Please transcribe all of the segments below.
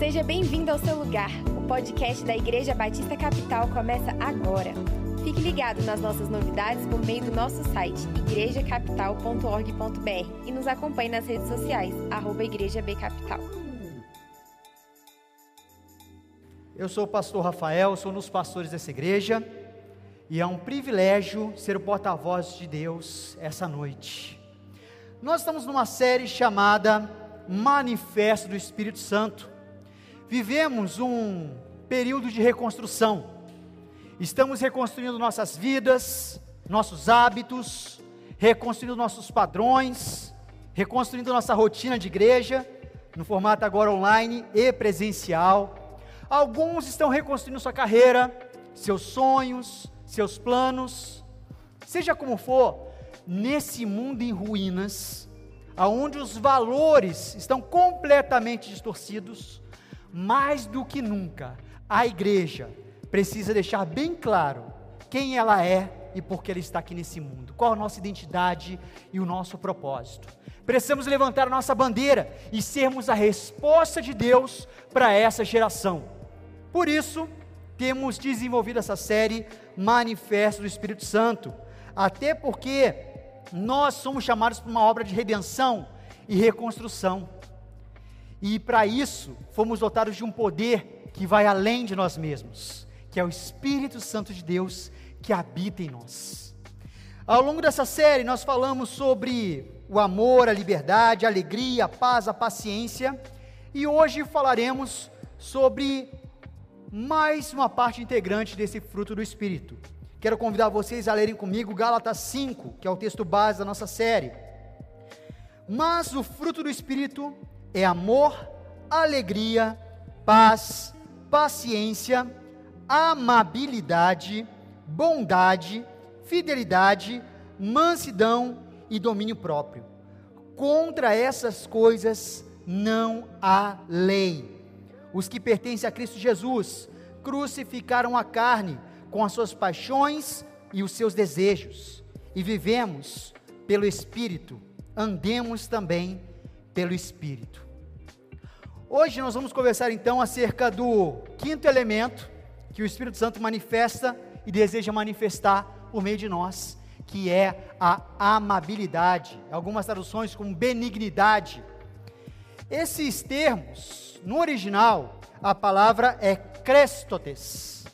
Seja bem-vindo ao seu lugar. O podcast da Igreja Batista Capital começa agora. Fique ligado nas nossas novidades por meio do nosso site igrejacapital.org.br e nos acompanhe nas redes sociais, arroba Igreja B Capital. Eu sou o pastor Rafael, sou um dos pastores dessa igreja e é um privilégio ser o porta-voz de Deus essa noite. Nós estamos numa série chamada Manifesto do Espírito Santo. Vivemos um período de reconstrução. Estamos reconstruindo nossas vidas, nossos hábitos, reconstruindo nossos padrões, reconstruindo nossa rotina de igreja, no formato agora online e presencial Alguns estão reconstruindo sua carreira, seus sonhos, seus planos. Seja como for, nesse mundo em ruínas, aonde os valores estão completamente distorcidos, mais do que nunca, a igreja precisa deixar bem claro quem ela é e por que ela está aqui nesse mundo, qual a nossa identidade e o nosso propósito. Precisamos levantar a nossa bandeira e sermos a resposta de Deus para essa geração. Por isso, temos desenvolvido essa série Manifesto do Espírito Santo, até porque nós somos chamados para uma obra de redenção e reconstrução. E para isso, fomos dotados de um poder que vai além de nós mesmos, que é o Espírito Santo de Deus que habita em nós. Ao longo dessa série, nós falamos sobre o amor, a liberdade, a alegria, a paz, a paciência, e hoje falaremos sobre mais uma parte integrante desse fruto do Espírito. Quero convidar vocês a lerem comigo Gálatas 5, que é o texto base da nossa série. Mas o fruto do Espírito é amor, alegria, paz, paciência, amabilidade, bondade, fidelidade, mansidão e domínio próprio. Contra essas coisas não há lei. Os que pertencem a Cristo Jesus crucificaram a carne com as suas paixões e os seus desejos, e vivemos pelo Espírito, andemos também pelo Espírito. Hoje nós vamos conversar então acerca do quinto elemento que o Espírito Santo manifesta e deseja manifestar por meio de nós, que é a amabilidade. Algumas traduções como benignidade. Esses termos no original, a palavra é crestotes.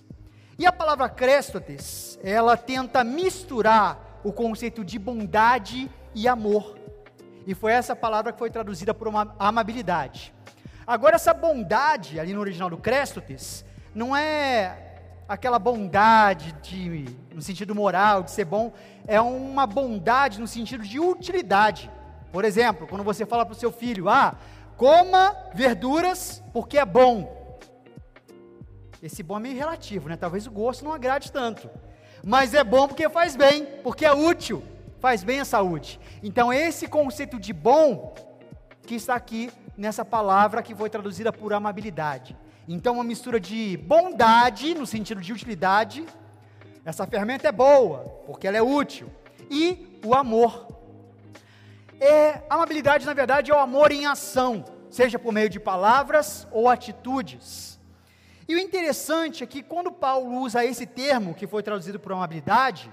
E a palavra crestotes, ela tenta misturar o conceito de bondade e amor. E foi essa palavra que foi traduzida por uma amabilidade. Agora, essa bondade, ali no original do crestotes, não é aquela bondade de, no sentido moral, de ser bom, é uma bondade no sentido de utilidade. Por exemplo, quando você fala para o seu filho, ah, Coma verduras porque é bom. Esse bom é meio relativo, né? Talvez o gosto não agrade tanto. Mas é bom porque faz bem, porque é útil, faz bem à saúde. Então, esse conceito de bom que está aqui nessa palavra que foi traduzida por amabilidade. Então, uma mistura de bondade, no sentido de utilidade, essa ferramenta é boa, porque ela é útil, e o amor, é, amabilidade, na verdade, é o amor em ação, seja por meio de palavras ou atitudes. E o interessante é que quando Paulo usa esse termo, que foi traduzido por amabilidade,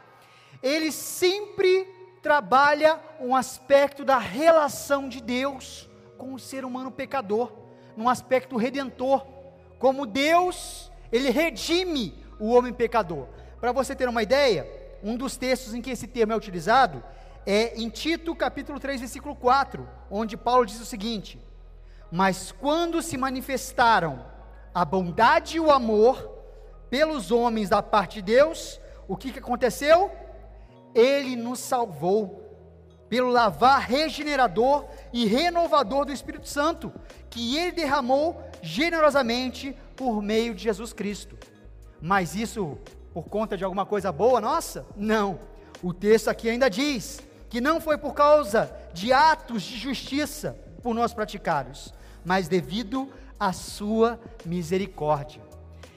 ele sempre trabalha um aspecto da relação de Deus com o ser humano pecador, num aspecto redentor. Como Deus, ele redime o homem pecador. Para você ter uma ideia, um dos textos em que esse termo é utilizado é em Tito capítulo 3, versículo 4, onde Paulo diz o seguinte: Mas quando se manifestaram a bondade e o amor pelos homens da parte de Deus, o que, que aconteceu? Ele nos salvou pelo lavar regenerador e renovador do Espírito Santo, que ele derramou generosamente por meio de Jesus Cristo. Mas isso por conta de alguma coisa boa nossa? Não. O texto aqui ainda diz: que não foi por causa de atos de justiça por nós praticados, mas devido à sua misericórdia.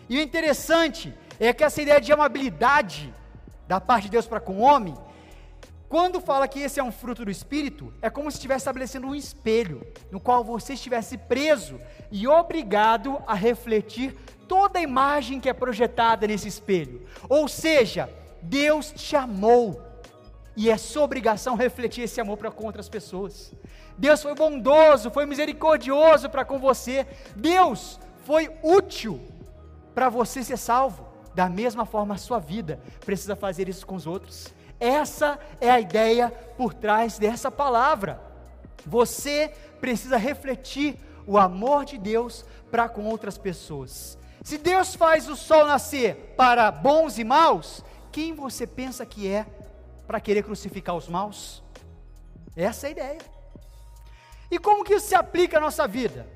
E o interessante é que essa ideia de amabilidade da parte de Deus para com o homem, quando fala que esse é um fruto do Espírito, é como se estivesse estabelecendo um espelho, no qual você estivesse preso e obrigado a refletir toda a imagem que é projetada nesse espelho. Ou seja, Deus te amou e é sua obrigação refletir esse amor para com outras pessoas. Deus foi bondoso, foi misericordioso para com você. Deus foi útil para você ser salvo. Da mesma forma, a sua vida precisa fazer isso com os outros. Essa é a ideia por trás dessa palavra. Você precisa refletir o amor de Deus para com outras pessoas. Se Deus faz o sol nascer para bons e maus, quem você pensa que é para querer crucificar os maus? Essa é a ideia. E como que isso se aplica à nossa vida?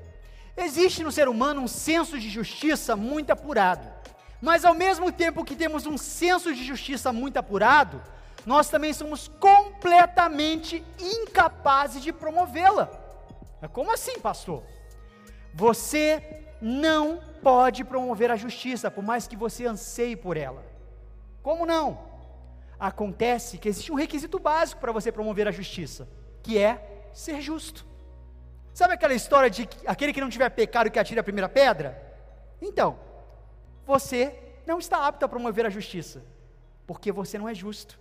Existe no ser humano um senso de justiça muito apurado. Mas ao mesmo tempo que temos um senso de justiça muito apurado, nós também somos completamente incapazes de promovê-la. Como assim, pastor? Você não pode promover a justiça, por mais que você anseie por ela. Como não? Acontece que existe um requisito básico para você promover a justiça, que é ser justo. Sabe aquela história de que aquele que não tiver pecado que atire a primeira pedra? Então, você não está apto a promover a justiça, porque você não é justo.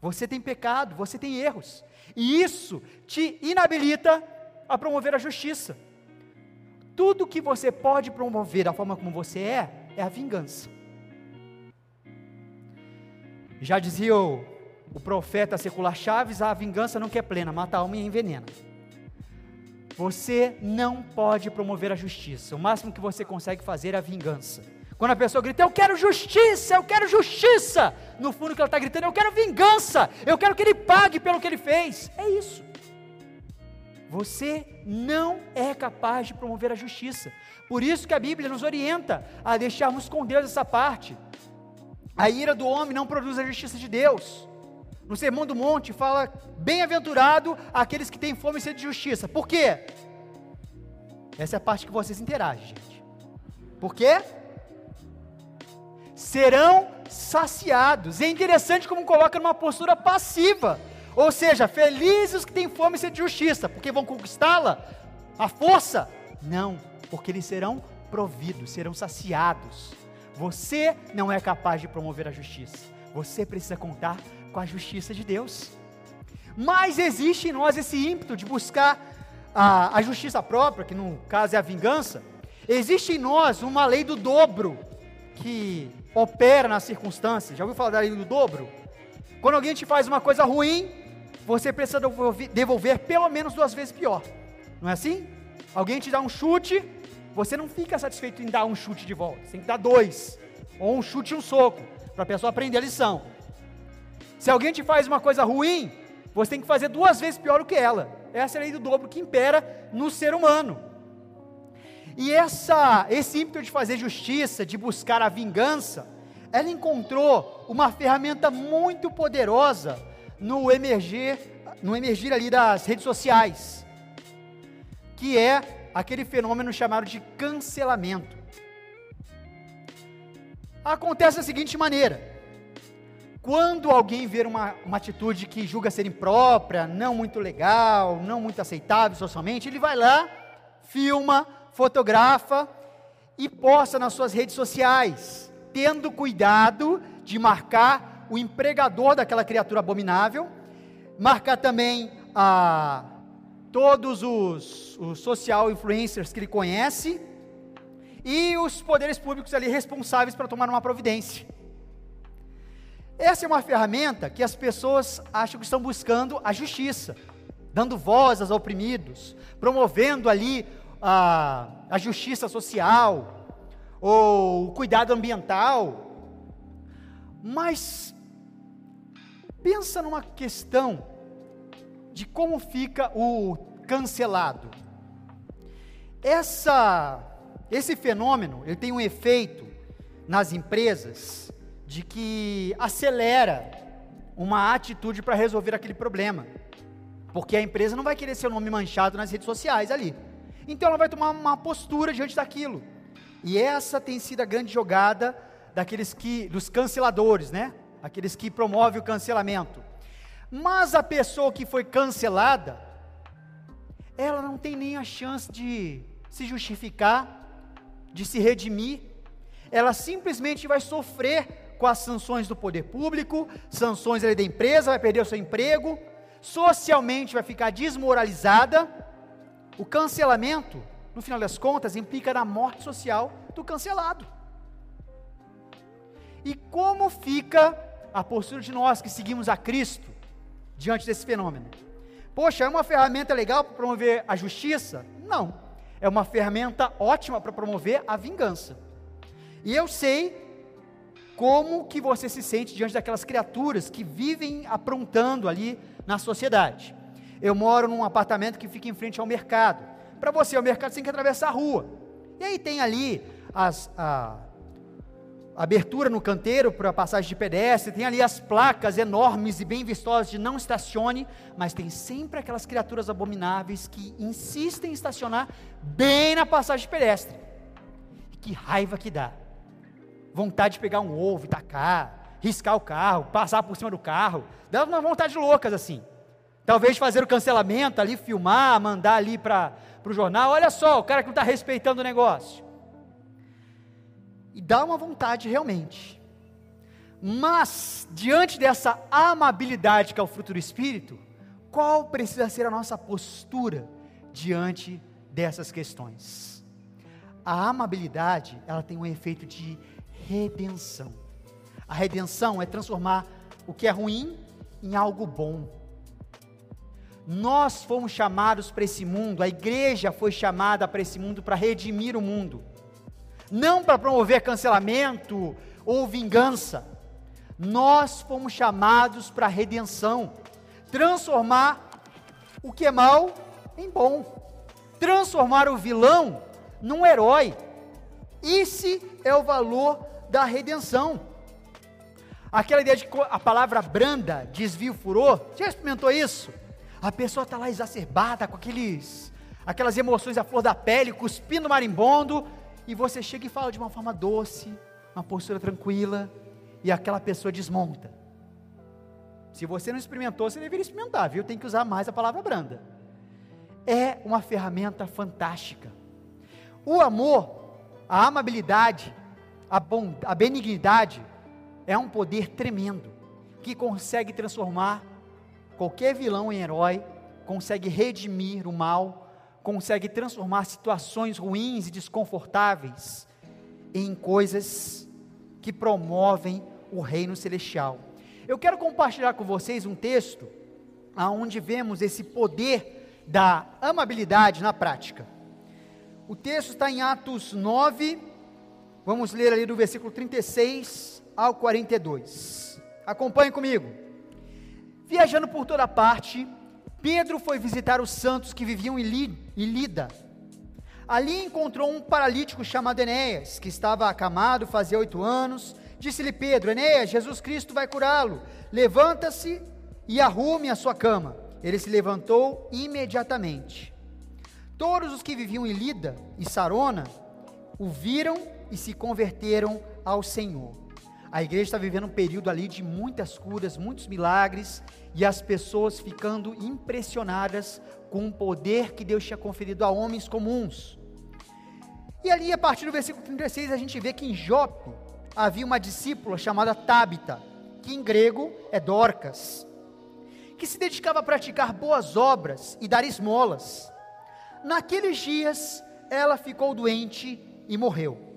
Você tem pecado, você tem erros, e isso te inabilita a promover a justiça. Tudo que você pode promover da forma como você é, é a vingança. Já dizia o, o profeta secular Chaves: a vingança não quer plena, mata a alma e envenena. Você não pode promover a justiça. O máximo que você consegue fazer é a vingança. Quando a pessoa grita, eu quero justiça, eu quero justiça, no fundo que ela está gritando, eu quero vingança, eu quero que ele pague pelo que ele fez. É isso. Você não é capaz de promover a justiça. Por isso que a Bíblia nos orienta a deixarmos com Deus essa parte. A ira do homem não produz a justiça de Deus. No Sermão do Monte fala: bem-aventurado aqueles que têm fome e sede de justiça. Por quê? Essa é a parte que vocês interagem, gente. Por quê? Serão saciados. É interessante como coloca numa postura passiva. Ou seja, felizes os que têm fome e sede de justiça, porque vão conquistá-la? A força? Não, porque eles serão providos, serão saciados. Você não é capaz de promover a justiça. Você precisa contar com a justiça de Deus. Mas existe em nós esse ímpeto de buscar a, a justiça própria, que no caso é a vingança. Existe em nós uma lei do dobro que opera nas circunstâncias. Já ouviu falar da lei do dobro? Quando alguém te faz uma coisa ruim, você precisa devolver, pelo menos duas vezes pior. Não é assim? Alguém te dá um chute, você não fica satisfeito em dar um chute de volta. Você tem que dar dois. Ou um chute e um soco, para a pessoa aprender a lição. Se alguém te faz uma coisa ruim, você tem que fazer duas vezes pior do que ela. Essa é a lei do dobro que impera no ser humano. E essa, esse ímpeto de fazer justiça, de buscar a vingança, ela encontrou uma ferramenta muito poderosa no emergir, no emergir ali das redes sociais, que é aquele fenômeno chamado de cancelamento. Acontece da seguinte maneira: quando alguém vê uma, uma atitude que julga ser imprópria, não muito legal, não muito aceitável socialmente, ele vai lá, filma, fotografa e posta nas suas redes sociais, tendo cuidado de marcar o empregador daquela criatura abominável, marcar também a todos os, os social influencers que ele conhece e os poderes públicos ali responsáveis para tomar uma providência. Essa é uma ferramenta que as pessoas acham que estão buscando a justiça, dando voz aos oprimidos, promovendo ali a, a justiça social, ou o cuidado ambiental. Mas pensa numa questão de como fica o cancelado. Essa, esse fenômeno ele tem um efeito nas empresas de que acelera uma atitude para resolver aquele problema. Porque a empresa não vai querer seu nome manchado nas redes sociais ali. Então ela vai tomar uma postura diante daquilo. E essa tem sido a grande jogada daqueles que dos canceladores, né? Aqueles que promovem o cancelamento. Mas a pessoa que foi cancelada, ela não tem nem a chance de se justificar, de se redimir, ela simplesmente vai sofrer com as sanções do poder público, sanções da empresa, vai perder o seu emprego, socialmente vai ficar desmoralizada. O cancelamento, no final das contas, implica na morte social do cancelado. E como fica a postura de nós que seguimos a Cristo diante desse fenômeno? Poxa, é uma ferramenta legal para promover a justiça? Não. É uma ferramenta ótima para promover a vingança. E eu sei como que você se sente diante daquelas criaturas que vivem aprontando ali na sociedade. Eu moro num apartamento que fica em frente ao mercado. Para você, o mercado tem que atravessar a rua. E aí tem ali as, a, abertura no canteiro para passagem de pedestre, tem ali as placas enormes e bem vistosas de não estacione, mas tem sempre aquelas criaturas abomináveis que insistem em estacionar bem na passagem de pedestre. Que raiva que dá. Vontade de pegar um ovo e tacar, riscar o carro, passar por cima do carro. Dá uma vontade loucas assim. Talvez fazer o cancelamento ali, filmar, mandar ali para o jornal. Olha só, o cara que não está respeitando o negócio e dá uma vontade realmente. Mas, diante dessa amabilidade que é o fruto do Espírito, qual precisa ser a nossa postura diante dessas questões? A amabilidade, ela tem um efeito de redenção. A redenção é transformar o que é ruim em algo bom. Nós fomos chamados para esse mundo, a igreja foi chamada para esse mundo para redimir o mundo não para promover cancelamento ou vingança. Nós fomos chamados para redenção, transformar o que é mal em bom, transformar o vilão num herói. Esse é o valor da redenção. Aquela ideia de que a palavra branda desvia o furor, já experimentou isso? A pessoa está lá exacerbada com aqueles, aquelas emoções à flor da pele, cuspindo marimbondo, e você chega e fala de uma forma doce, uma postura tranquila, e aquela pessoa desmonta. Se você não experimentou, você deveria experimentar, viu? Tem que usar mais a palavra branda. É uma ferramenta fantástica. O amor, a amabilidade, a, bond, a benignidade é um poder tremendo que consegue transformar qualquer vilão em herói, consegue redimir o mal, consegue transformar situações ruins e desconfortáveis em coisas que promovem o reino celestial. Eu quero compartilhar com vocês um texto aonde vemos esse poder da amabilidade na prática. O texto está em Atos 9, vamos ler ali do versículo 36 ao 42. Acompanhe comigo. Viajando por toda parte, Pedro foi visitar os santos que viviam em Lida. Ali encontrou um paralítico chamado Enéas, que estava acamado fazia oito anos. Disse-lhe Pedro: Enéas, Jesus Cristo vai curá-lo. Levanta-se e arrume a sua cama. Ele se levantou imediatamente. Todos os que viviam em Lida e Sarona o viram e se converteram ao Senhor. A igreja está vivendo um período ali de muitas curas, muitos milagres, e as pessoas ficando impressionadas com o poder que Deus tinha conferido a homens comuns. E ali, a partir do versículo 36, a gente vê que em Jope havia uma discípula chamada Tábita, que em grego é Dorcas, que se dedicava a praticar boas obras e dar esmolas. Naqueles dias, ela ficou doente e morreu.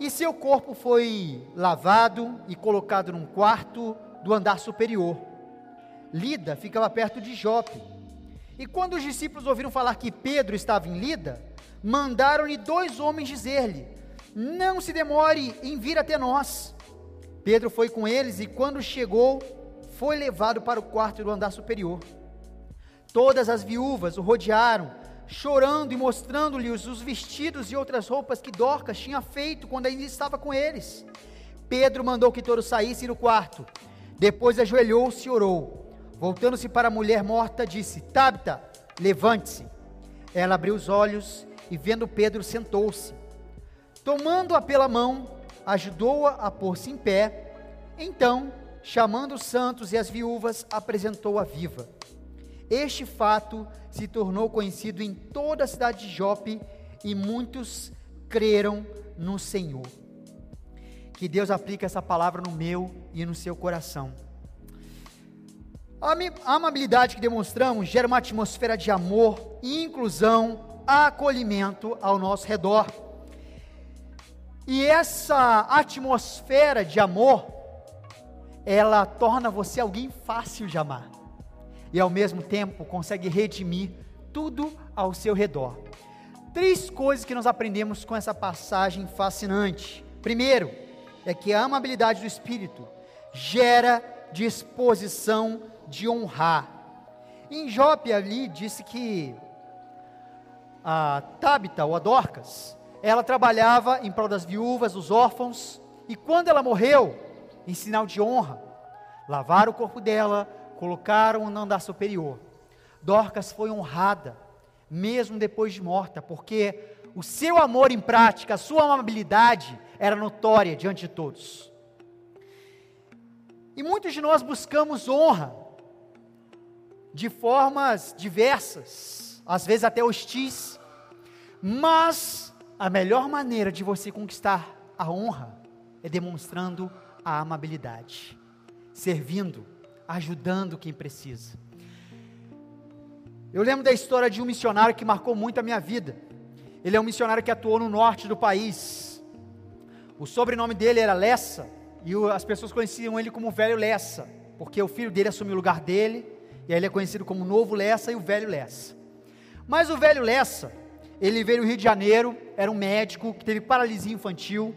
E seu corpo foi lavado e colocado num quarto do andar superior. Lida ficava perto de Jope. E quando os discípulos ouviram falar que Pedro estava em Lida, mandaram-lhe dois homens dizer-lhe: Não se demore em vir até nós. Pedro foi com eles e, quando chegou, foi levado para o quarto do andar superior. Todas as viúvas o rodearam chorando e mostrando-lhes os vestidos e outras roupas que Dorcas tinha feito quando ainda estava com eles. Pedro mandou que todos saíssem do quarto. Depois ajoelhou-se e orou. Voltando-se para a mulher morta, disse: Tabita, levante-se. Ela abriu os olhos e, vendo Pedro, sentou-se. Tomando-a pela mão, ajudou-a a, a pôr-se em pé. Então, chamando os santos e as viúvas, apresentou-a viva. Este fato se tornou conhecido em toda a cidade de Jope e muitos creram no Senhor. Que Deus aplique essa palavra no meu e no seu coração. A amabilidade que demonstramos gera uma atmosfera de amor, inclusão, acolhimento ao nosso redor. E essa atmosfera de amor, ela torna você alguém fácil de amar. E ao mesmo tempo consegue redimir tudo ao seu redor. Três coisas que nós aprendemos com essa passagem fascinante. Primeiro, é que a amabilidade do Espírito gera disposição de honrar. Em Jope ali disse que a Tabita, ou a Dorcas, ela trabalhava em prol das viúvas, dos órfãos, e quando ela morreu, em sinal de honra, lavaram o corpo dela, colocaram no andar superior. Dorcas foi honrada, mesmo depois de morta, porque o seu amor em prática, a sua amabilidade era notória diante de todos. E muitos de nós buscamos honra de formas diversas, às vezes até hostis, mas a melhor maneira de você conquistar a honra é demonstrando a amabilidade, servindo, ajudando quem precisa. Eu lembro da história de um missionário que marcou muito a minha vida. Ele é um missionário que atuou no norte do país. O sobrenome dele era Lessa, e as pessoas conheciam ele como Velho Lessa, porque o filho dele assumiu o lugar dele, e aí ele é conhecido como Novo Lessa e o Velho Lessa. Mas o Velho Lessa, ele veio do Rio de Janeiro, era um médico que teve paralisia infantil,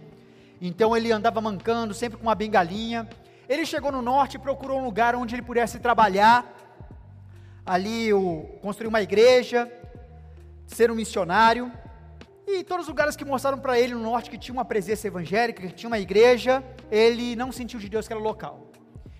então ele andava mancando, sempre com uma bengalinha. Ele chegou no norte e procurou um lugar onde ele pudesse trabalhar. Ali, o, construir uma igreja, ser um missionário. E todos os lugares que mostraram para ele no norte que tinha uma presença evangélica, que tinha uma igreja, ele não sentiu de Deus que era local.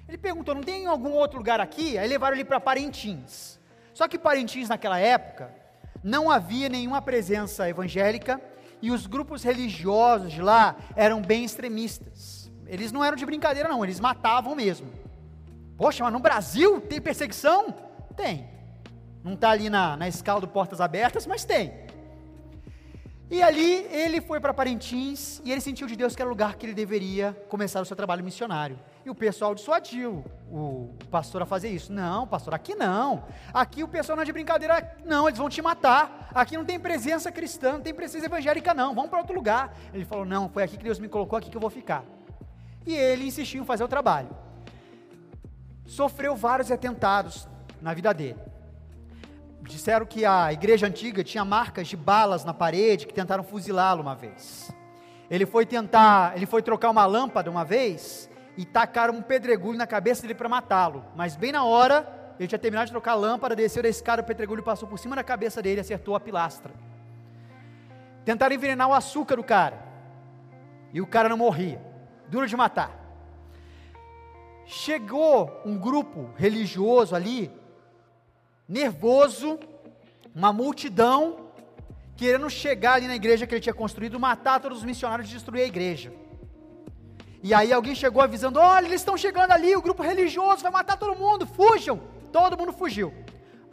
Ele perguntou: não tem algum outro lugar aqui? Aí levaram ele para Parintins. Só que Parintins, naquela época, não havia nenhuma presença evangélica e os grupos religiosos de lá eram bem extremistas. Eles não eram de brincadeira, não, eles matavam mesmo. Poxa, mas no Brasil tem perseguição? Tem. Não está ali na, na escala do Portas Abertas, mas tem. E ali ele foi para Parintins e ele sentiu de Deus que era o lugar que ele deveria começar o seu trabalho missionário. E o pessoal dissuadiu o pastor a fazer isso. Não, pastor, aqui não. Aqui o pessoal não é de brincadeira, não, eles vão te matar. Aqui não tem presença cristã, não tem presença evangélica, não. Vamos para outro lugar. Ele falou: Não, foi aqui que Deus me colocou, aqui que eu vou ficar. E ele insistiu em fazer o trabalho. Sofreu vários atentados na vida dele. Disseram que a igreja antiga tinha marcas de balas na parede que tentaram fuzilá-lo uma vez. Ele foi tentar, ele foi trocar uma lâmpada uma vez e tacaram um pedregulho na cabeça dele para matá-lo. Mas bem na hora, ele tinha terminado de trocar a lâmpada, desceu da escada, o pedregulho passou por cima da cabeça dele e acertou a pilastra. Tentaram envenenar o açúcar do cara. E o cara não morria. Duro de matar. Chegou um grupo religioso ali nervoso, uma multidão, querendo chegar ali na igreja que ele tinha construído, matar todos os missionários e destruir a igreja. E aí alguém chegou avisando: olha, eles estão chegando ali, o grupo religioso vai matar todo mundo, fujam! Todo mundo fugiu.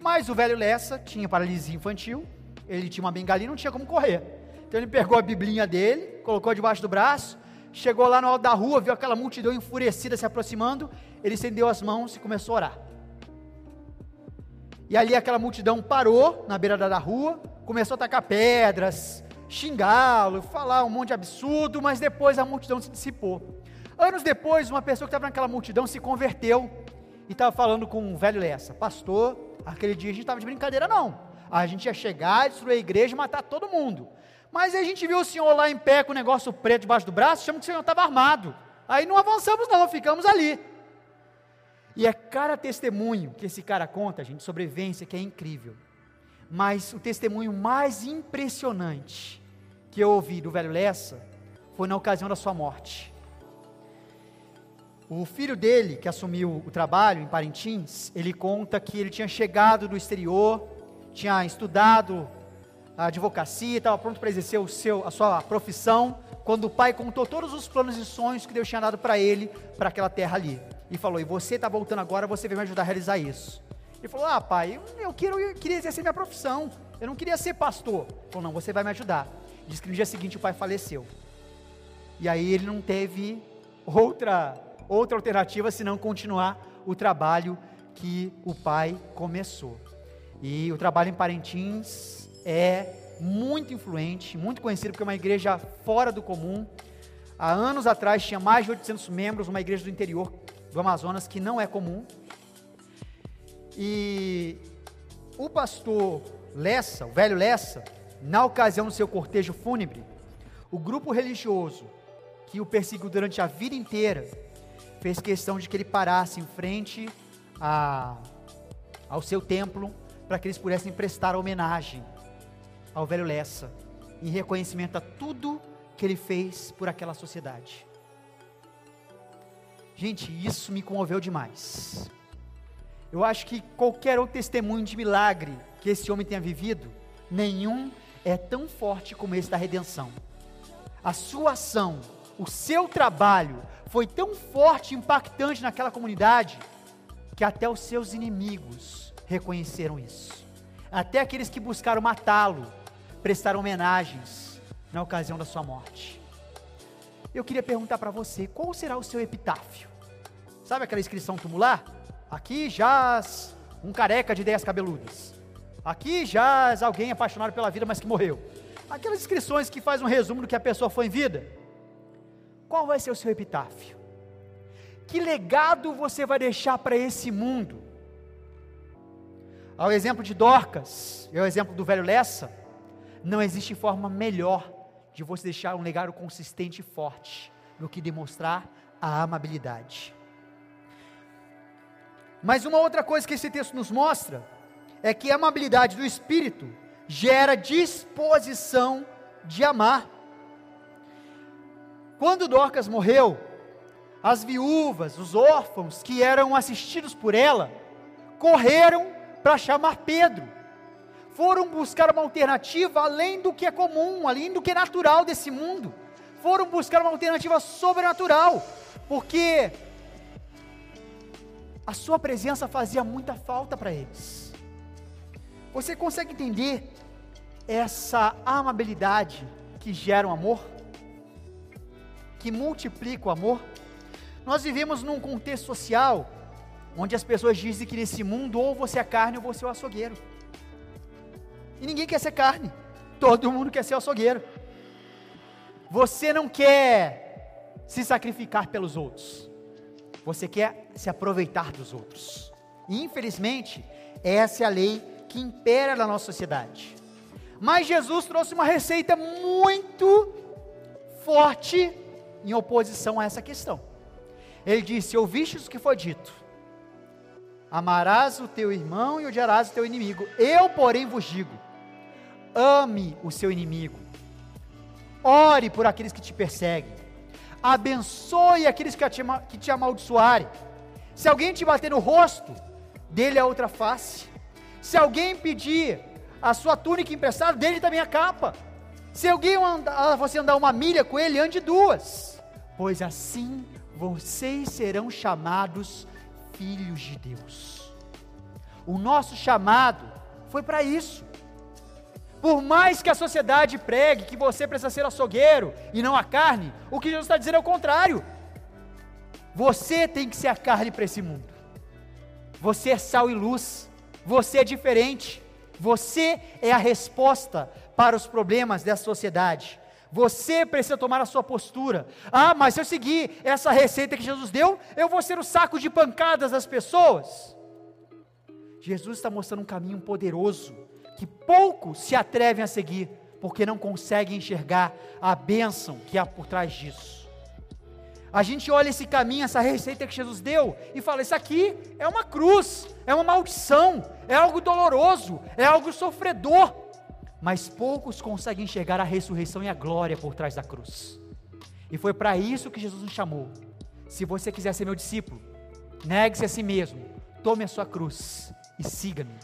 Mas o velho Lessa tinha paralisia infantil, ele tinha uma bengalinha, não tinha como correr. Então ele pegou a biblinha dele, colocou debaixo do braço, chegou lá no alto da rua, viu aquela multidão enfurecida se aproximando, ele estendeu as mãos e começou a orar. E ali aquela multidão parou na beira da rua, começou a tacar pedras, xingá-lo, falar um monte de absurdo, mas depois a multidão se dissipou. Anos depois, uma pessoa que estava naquela multidão se converteu e estava falando com um velho Lessa, pastor, aquele dia a gente estava de brincadeira não, a gente ia chegar, destruir a igreja e matar todo mundo. Mas a gente viu o senhor lá em pé com o negócio preto debaixo do braço, chama que o senhor estava armado. Aí não avançamos não, ficamos ali. E é cada testemunho que esse cara conta, gente, sobrevivência, que é incrível. Mas o testemunho mais impressionante que eu ouvi do velho Lessa foi na ocasião da sua morte. O filho dele, que assumiu o trabalho em Parintins, ele conta que ele tinha chegado do exterior, tinha estudado a advocacia, estava pronto para exercer o seu, a sua profissão, quando o pai contou todos os planos e sonhos que Deus tinha dado para ele, para aquela terra ali e falou: E você está voltando agora, você vai me ajudar a realizar isso. Ele falou: Ah, pai, eu, quero, eu queria exercer minha profissão. Eu não queria ser pastor. Ele falou: Não, você vai me ajudar. Diz que no dia seguinte o pai faleceu. E aí ele não teve outra, outra alternativa senão continuar o trabalho que o pai começou. E o trabalho em Parintins é muito influente, muito conhecido, porque é uma igreja fora do comum. Há anos atrás tinha mais de 800 membros, uma igreja do interior do Amazonas que não é comum. E o pastor Lessa, o velho Lessa, na ocasião do seu cortejo fúnebre, o grupo religioso que o perseguiu durante a vida inteira fez questão de que ele parasse em frente a, ao seu templo para que eles pudessem prestar homenagem ao velho Lessa, em reconhecimento a tudo que ele fez por aquela sociedade. Gente, isso me comoveu demais. Eu acho que qualquer outro testemunho de milagre que esse homem tenha vivido, nenhum é tão forte como esse da redenção. A sua ação, o seu trabalho foi tão forte e impactante naquela comunidade que até os seus inimigos reconheceram isso. Até aqueles que buscaram matá-lo prestaram homenagens na ocasião da sua morte. Eu queria perguntar para você, qual será o seu epitáfio? Sabe aquela inscrição tumular? Aqui jaz um careca de ideias cabeludas. Aqui jaz alguém apaixonado pela vida, mas que morreu. Aquelas inscrições que faz um resumo do que a pessoa foi em vida. Qual vai ser o seu epitáfio? Que legado você vai deixar para esse mundo? Ao exemplo de Dorcas, e ao exemplo do velho Lessa, não existe forma melhor de você deixar um legado consistente e forte do que demonstrar a amabilidade. Mas uma outra coisa que esse texto nos mostra é que a amabilidade do espírito gera disposição de amar. Quando Dorcas morreu, as viúvas, os órfãos que eram assistidos por ela, correram para chamar Pedro. Foram buscar uma alternativa além do que é comum, além do que é natural desse mundo. Foram buscar uma alternativa sobrenatural, porque a sua presença fazia muita falta para eles. Você consegue entender essa amabilidade que gera o um amor? que multiplica o amor. Nós vivemos num contexto social onde as pessoas dizem que nesse mundo ou você é carne ou você é o açougueiro. E ninguém quer ser carne, todo mundo quer ser açougueiro. Você não quer se sacrificar pelos outros, você quer se aproveitar dos outros. E infelizmente, essa é a lei que impera na nossa sociedade. Mas Jesus trouxe uma receita muito forte em oposição a essa questão. Ele disse: Ouviste o que foi dito: Amarás o teu irmão e odiarás o teu inimigo. Eu, porém, vos digo: ame o seu inimigo, ore por aqueles que te perseguem, abençoe aqueles que te, que te amaldiçoarem. Se alguém te bater no rosto, dele a outra face. Se alguém pedir a sua túnica emprestada, dele também a capa. Se alguém andar, você andar uma milha com ele, ande duas, pois assim vocês serão chamados filhos de Deus. O nosso chamado foi para isso. Por mais que a sociedade pregue que você precisa ser açougueiro e não a carne, o que Jesus está dizendo é o contrário. Você tem que ser a carne para esse mundo. Você é sal e luz. Você é diferente. Você é a resposta para os problemas dessa sociedade. Você precisa tomar a sua postura. Ah, mas se eu seguir essa receita que Jesus deu, eu vou ser o saco de pancadas das pessoas. Jesus está mostrando um caminho poderoso que poucos se atrevem a seguir, porque não conseguem enxergar a bênção que há por trás disso. A gente olha esse caminho, essa receita que Jesus deu, e fala: Isso aqui é uma cruz, é uma maldição, é algo doloroso, é algo sofredor mas poucos conseguem enxergar a ressurreição e a glória por trás da cruz. E foi para isso que Jesus nos chamou. Se você quiser ser meu discípulo, negue-se a si mesmo, tome a sua cruz e siga-me.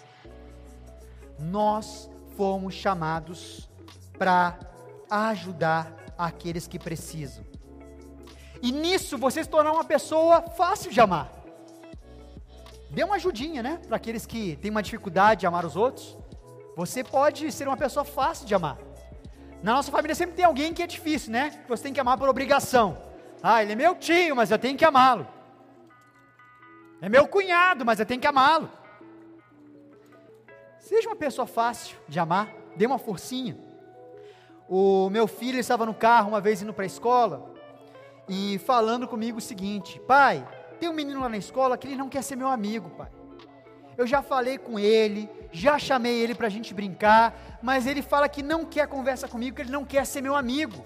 Nós fomos chamados para ajudar aqueles que precisam. E nisso você se tornar uma pessoa fácil de amar. dê uma ajudinha, né? Para aqueles que têm uma dificuldade de amar os outros. Você pode ser uma pessoa fácil de amar. Na nossa família sempre tem alguém que é difícil, né? Que você tem que amar por obrigação. Ah, ele é meu tio, mas eu tenho que amá-lo. É meu cunhado, mas eu tenho que amá-lo. Seja uma pessoa fácil de amar, dê uma forcinha. O meu filho estava no carro uma vez indo para a escola e falando comigo o seguinte: Pai, tem um menino lá na escola que ele não quer ser meu amigo, pai. Eu já falei com ele, já chamei ele para a gente brincar, mas ele fala que não quer conversa comigo, que ele não quer ser meu amigo.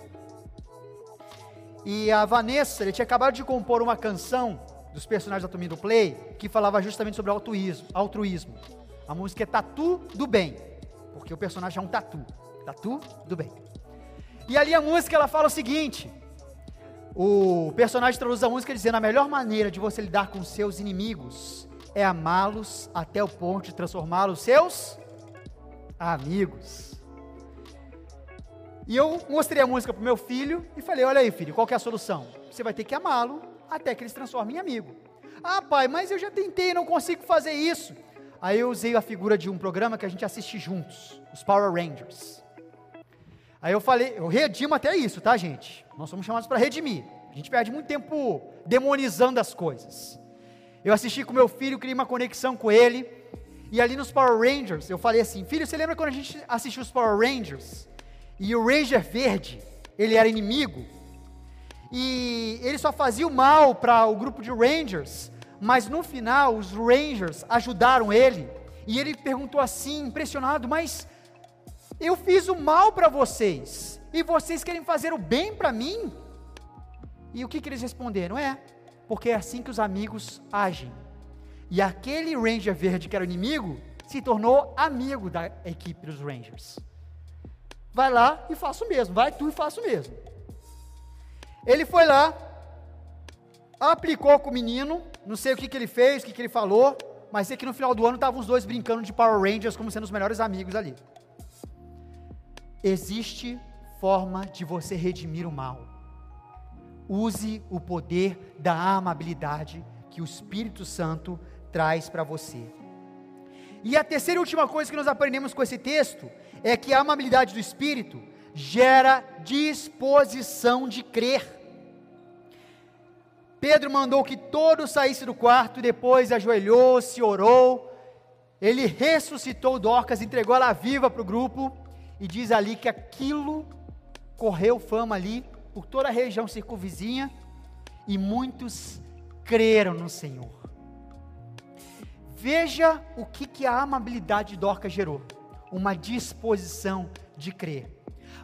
E a Vanessa, ele tinha acabado de compor uma canção dos personagens da Turminha do Play, que falava justamente sobre altruísmo. altruísmo. A música é Tatu do Bem, porque o personagem é um tatu. Tatu do Bem. E ali a música ela fala o seguinte: o personagem traduz a música dizendo: a melhor maneira de você lidar com seus inimigos é amá-los até o ponto de transformá-los seus amigos. E eu mostrei a música para o meu filho e falei: Olha aí, filho, qual é a solução? Você vai ter que amá-lo até que ele se transforme em amigo. Ah, pai, mas eu já tentei, não consigo fazer isso. Aí eu usei a figura de um programa que a gente assiste juntos, os Power Rangers. Aí eu falei, eu redimo até isso, tá, gente? Nós somos chamados para redimir. A gente perde muito tempo demonizando as coisas. Eu assisti com meu filho, criei uma conexão com ele. E ali nos Power Rangers, eu falei assim: Filho, você lembra quando a gente assistiu os Power Rangers? E o Ranger Verde, ele era inimigo. E ele só fazia o mal para o grupo de Rangers. Mas no final, os Rangers ajudaram ele. E ele perguntou assim, impressionado: Mas eu fiz o mal para vocês, e vocês querem fazer o bem para mim? E o que, que eles responderam? É, porque é assim que os amigos agem. E aquele Ranger verde que era o inimigo se tornou amigo da equipe dos Rangers. Vai lá e faça o mesmo, vai tu e faça o mesmo. Ele foi lá, aplicou com o menino, não sei o que, que ele fez, o que, que ele falou, mas sei que no final do ano estavam os dois brincando de Power Rangers como sendo os melhores amigos ali. Existe forma de você redimir o mal. Use o poder da amabilidade que o Espírito Santo traz para você. E a terceira e última coisa que nós aprendemos com esse texto é que a amabilidade do Espírito gera disposição de crer. Pedro mandou que todos saíssem do quarto, depois ajoelhou-se, orou. Ele ressuscitou Dorcas, entregou ela viva para o grupo e diz ali que aquilo correu fama ali por toda a região circunvizinha e muitos creram no Senhor. Veja o que, que a amabilidade de Dorcas gerou: uma disposição de crer.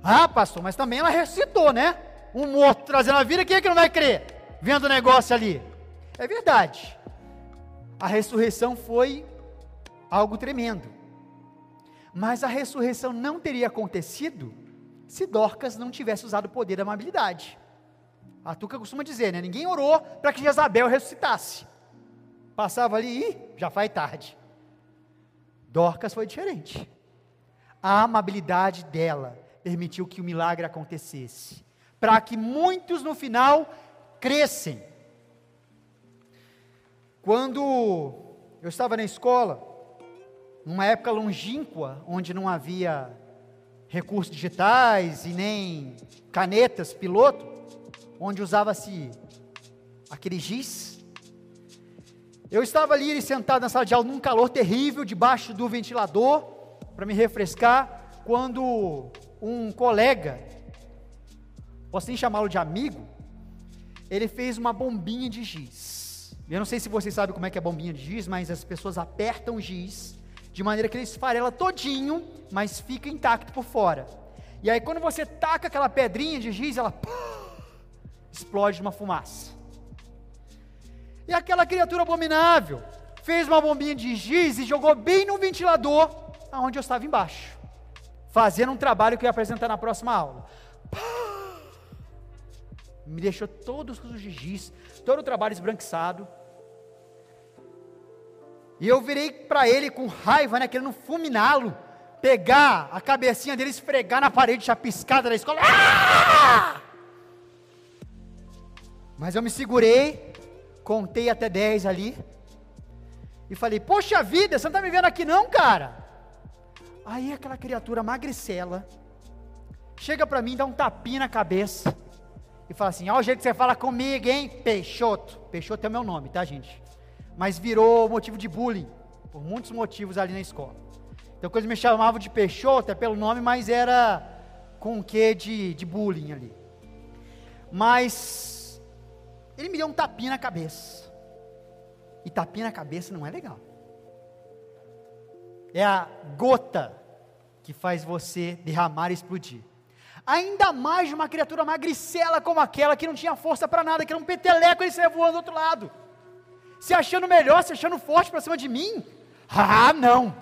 Ah, pastor, mas também ela ressuscitou, né? Um morto trazendo a vida, quem é que não vai crer? Vendo o negócio ali. É verdade. A ressurreição foi algo tremendo. Mas a ressurreição não teria acontecido se Dorcas não tivesse usado o poder da amabilidade. A Tuca costuma dizer, né? Ninguém orou para que Jezabel ressuscitasse. Passava ali e já faz tarde. Dorcas foi diferente. A amabilidade dela permitiu que o milagre acontecesse, para que muitos no final crescem. Quando eu estava na escola, numa época longínqua, onde não havia recursos digitais e nem canetas piloto, onde usava-se aquele giz. Eu estava ali sentado na sala de aula num calor terrível, debaixo do ventilador, para me refrescar, quando um colega, posso nem chamá-lo de amigo, ele fez uma bombinha de giz. Eu não sei se vocês sabem como é que é bombinha de giz, mas as pessoas apertam o giz de maneira que ele esfarela todinho, mas fica intacto por fora. E aí quando você taca aquela pedrinha de giz, ela explode uma fumaça. E aquela criatura abominável fez uma bombinha de giz e jogou bem no ventilador, aonde eu estava embaixo, fazendo um trabalho que eu ia apresentar na próxima aula. Me deixou todos os giz, todo o trabalho esbranquiçado. E eu virei para ele com raiva, né, querendo fulminá-lo, pegar a cabecinha dele, esfregar na parede chapiscada da escola. Ah! Mas eu me segurei, contei até 10 ali, E falei: Poxa vida, você não está me vendo aqui não, cara? Aí aquela criatura magricela chega para mim, dá um tapinha na cabeça e fala assim: Olha o jeito que você fala comigo, hein? Peixoto. Peixoto é meu nome, tá, gente? Mas virou motivo de bullying, por muitos motivos ali na escola. Então, quando eles me chamavam de Peixoto, é pelo nome, mas era com o quê de, de bullying ali. Mas, ele me deu um tapinha na cabeça. E tapinha na cabeça não é legal. É a gota que faz você derramar e explodir. Ainda mais de uma criatura magricela como aquela que não tinha força para nada, que era um peteleco, ele saia voando do outro lado. Se achando melhor, se achando forte para cima de mim? Ah, não!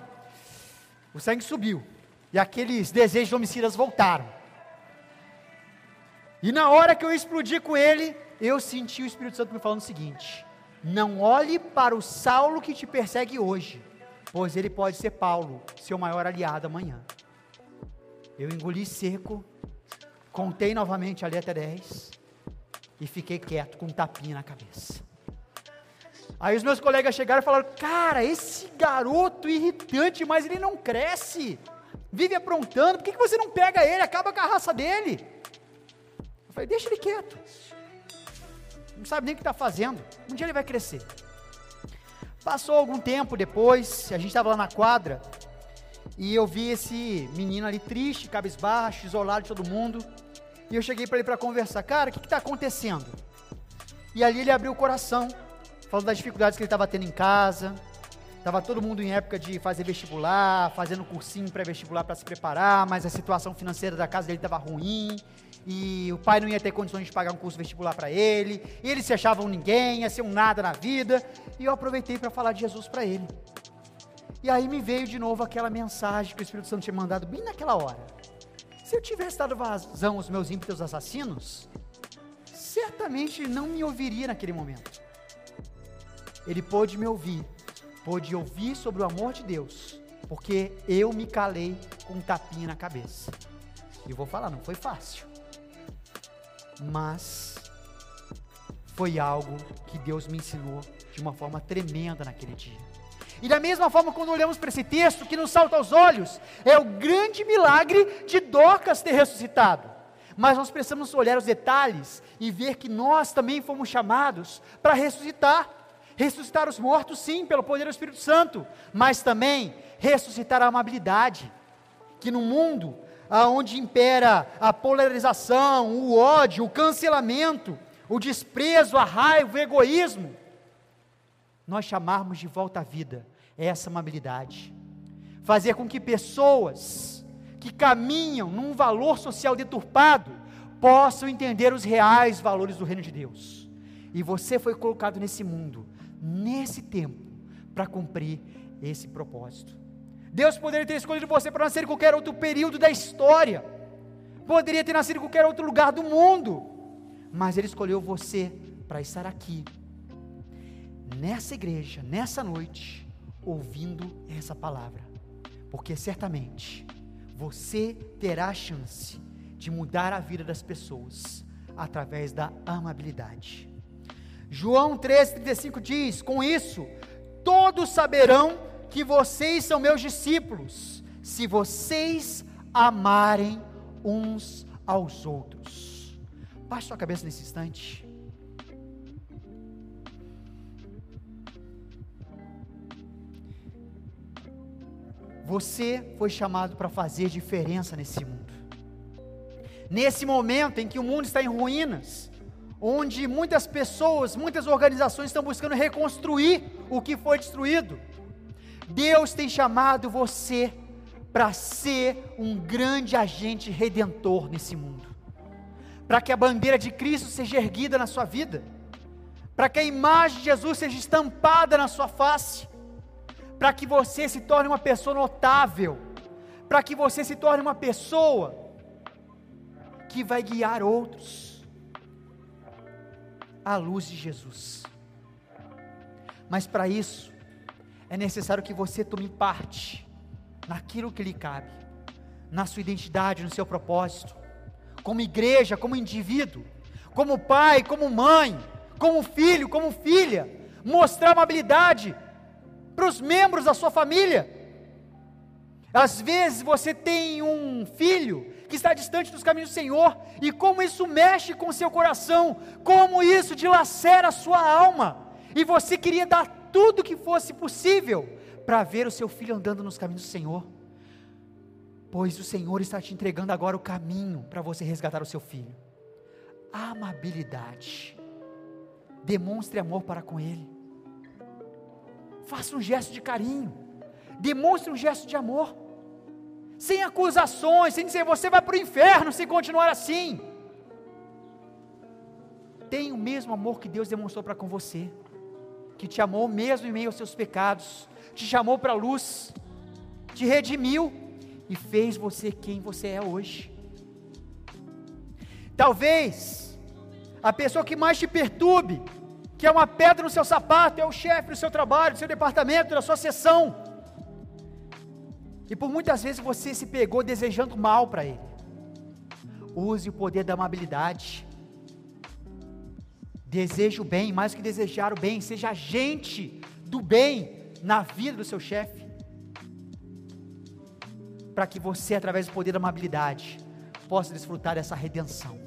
O sangue subiu. E aqueles desejos homicidas voltaram. E na hora que eu explodi com ele, eu senti o Espírito Santo me falando o seguinte: Não olhe para o Saulo que te persegue hoje, pois ele pode ser Paulo, seu maior aliado amanhã. Eu engoli seco Contei novamente ali até 10 e fiquei quieto com um tapinha na cabeça. Aí os meus colegas chegaram e falaram: Cara, esse garoto irritante, mas ele não cresce, vive aprontando, por que, que você não pega ele, acaba com a raça dele? Eu falei: Deixa ele quieto, não sabe nem o que está fazendo, um dia ele vai crescer. Passou algum tempo depois, a gente estava lá na quadra, e eu vi esse menino ali triste, cabisbaixo, isolado de todo mundo. E eu cheguei para ele para conversar, cara, o que está acontecendo? E ali ele abriu o coração, falando das dificuldades que ele estava tendo em casa. Estava todo mundo em época de fazer vestibular, fazendo cursinho pré-vestibular para se preparar, mas a situação financeira da casa dele estava ruim, e o pai não ia ter condições de pagar um curso vestibular para ele, e ele se achava um ninguém, ia ser um nada na vida, e eu aproveitei para falar de Jesus para ele. E aí me veio de novo aquela mensagem que o Espírito Santo tinha mandado bem naquela hora. Se eu tivesse dado vazão aos meus ímpetos assassinos, certamente não me ouviria naquele momento. Ele pôde me ouvir, pôde ouvir sobre o amor de Deus, porque eu me calei com um tapinha na cabeça. E vou falar, não foi fácil. Mas foi algo que Deus me ensinou de uma forma tremenda naquele dia. E da mesma forma, quando olhamos para esse texto, que nos salta aos olhos, é o grande milagre de Docas ter ressuscitado. Mas nós precisamos olhar os detalhes e ver que nós também fomos chamados para ressuscitar. Ressuscitar os mortos, sim, pelo poder do Espírito Santo, mas também ressuscitar a amabilidade. Que no mundo onde impera a polarização, o ódio, o cancelamento, o desprezo, a raiva, o egoísmo, nós chamarmos de volta à vida essa amabilidade. Fazer com que pessoas que caminham num valor social deturpado possam entender os reais valores do reino de Deus. E você foi colocado nesse mundo, nesse tempo, para cumprir esse propósito. Deus poderia ter escolhido você para nascer em qualquer outro período da história, poderia ter nascido em qualquer outro lugar do mundo, mas Ele escolheu você para estar aqui, nessa igreja, nessa noite, ouvindo essa palavra, porque certamente você terá a chance de mudar a vida das pessoas através da amabilidade. João 13,35 diz: Com isso, todos saberão que vocês são meus discípulos, se vocês amarem uns aos outros. Baixe sua cabeça nesse instante. Você foi chamado para fazer diferença nesse mundo. Nesse momento em que o mundo está em ruínas, onde muitas pessoas, muitas organizações estão buscando reconstruir o que foi destruído, Deus tem chamado você para ser um grande agente redentor nesse mundo, para que a bandeira de Cristo seja erguida na sua vida, para que a imagem de Jesus seja estampada na sua face, para que você se torne uma pessoa notável, para que você se torne uma pessoa que vai guiar outros à luz de Jesus. Mas para isso, é necessário que você tome parte naquilo que lhe cabe, na sua identidade, no seu propósito, como igreja, como indivíduo, como pai, como mãe, como filho, como filha, mostrar uma habilidade para os membros da sua família. Às vezes você tem um filho que está distante dos caminhos do Senhor, e como isso mexe com o seu coração, como isso dilacera a sua alma, e você queria dar tudo que fosse possível para ver o seu filho andando nos caminhos do Senhor, pois o Senhor está te entregando agora o caminho para você resgatar o seu filho. Amabilidade, demonstre amor para com ele, faça um gesto de carinho, demonstre um gesto de amor sem acusações, sem dizer você vai para o inferno se continuar assim. Tem o mesmo amor que Deus demonstrou para com você, que te amou mesmo em meio aos seus pecados, te chamou para a luz, te redimiu e fez você quem você é hoje. Talvez a pessoa que mais te perturbe, que é uma pedra no seu sapato, é o chefe do seu trabalho, do seu departamento, da sua sessão e por muitas vezes você se pegou desejando mal para ele. Use o poder da amabilidade. Deseje o bem, mais que desejar o bem, seja agente do bem na vida do seu chefe. Para que você, através do poder da amabilidade, possa desfrutar dessa redenção.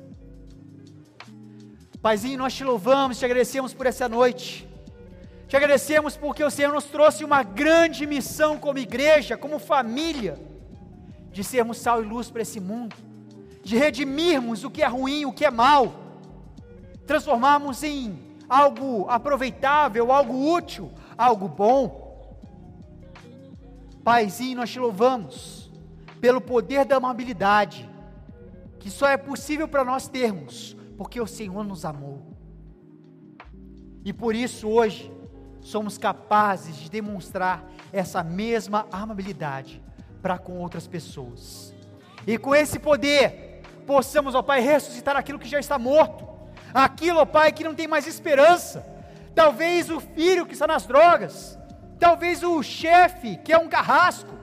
Paizinho, nós te louvamos, te agradecemos por essa noite. Te agradecemos porque o Senhor nos trouxe uma grande missão como igreja, como família, de sermos sal e luz para esse mundo, de redimirmos o que é ruim, o que é mal, transformarmos em algo aproveitável, algo útil, algo bom. Paizinho, nós te louvamos pelo poder da amabilidade, que só é possível para nós termos, porque o Senhor nos amou. E por isso hoje, somos capazes de demonstrar essa mesma amabilidade para com outras pessoas. E com esse poder, possamos, ó Pai, ressuscitar aquilo que já está morto, aquilo, ó Pai, que não tem mais esperança. Talvez o filho que está nas drogas, talvez o chefe que é um carrasco.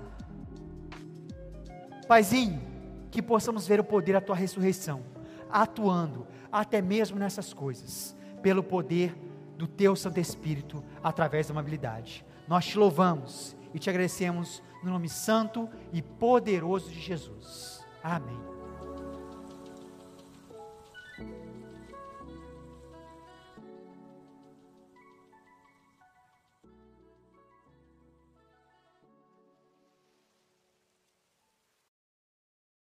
Paizinho, que possamos ver o poder da tua ressurreição atuando até mesmo nessas coisas, pelo poder do teu Santo Espírito através da amabilidade. Nós te louvamos e te agradecemos no nome santo e poderoso de Jesus. Amém.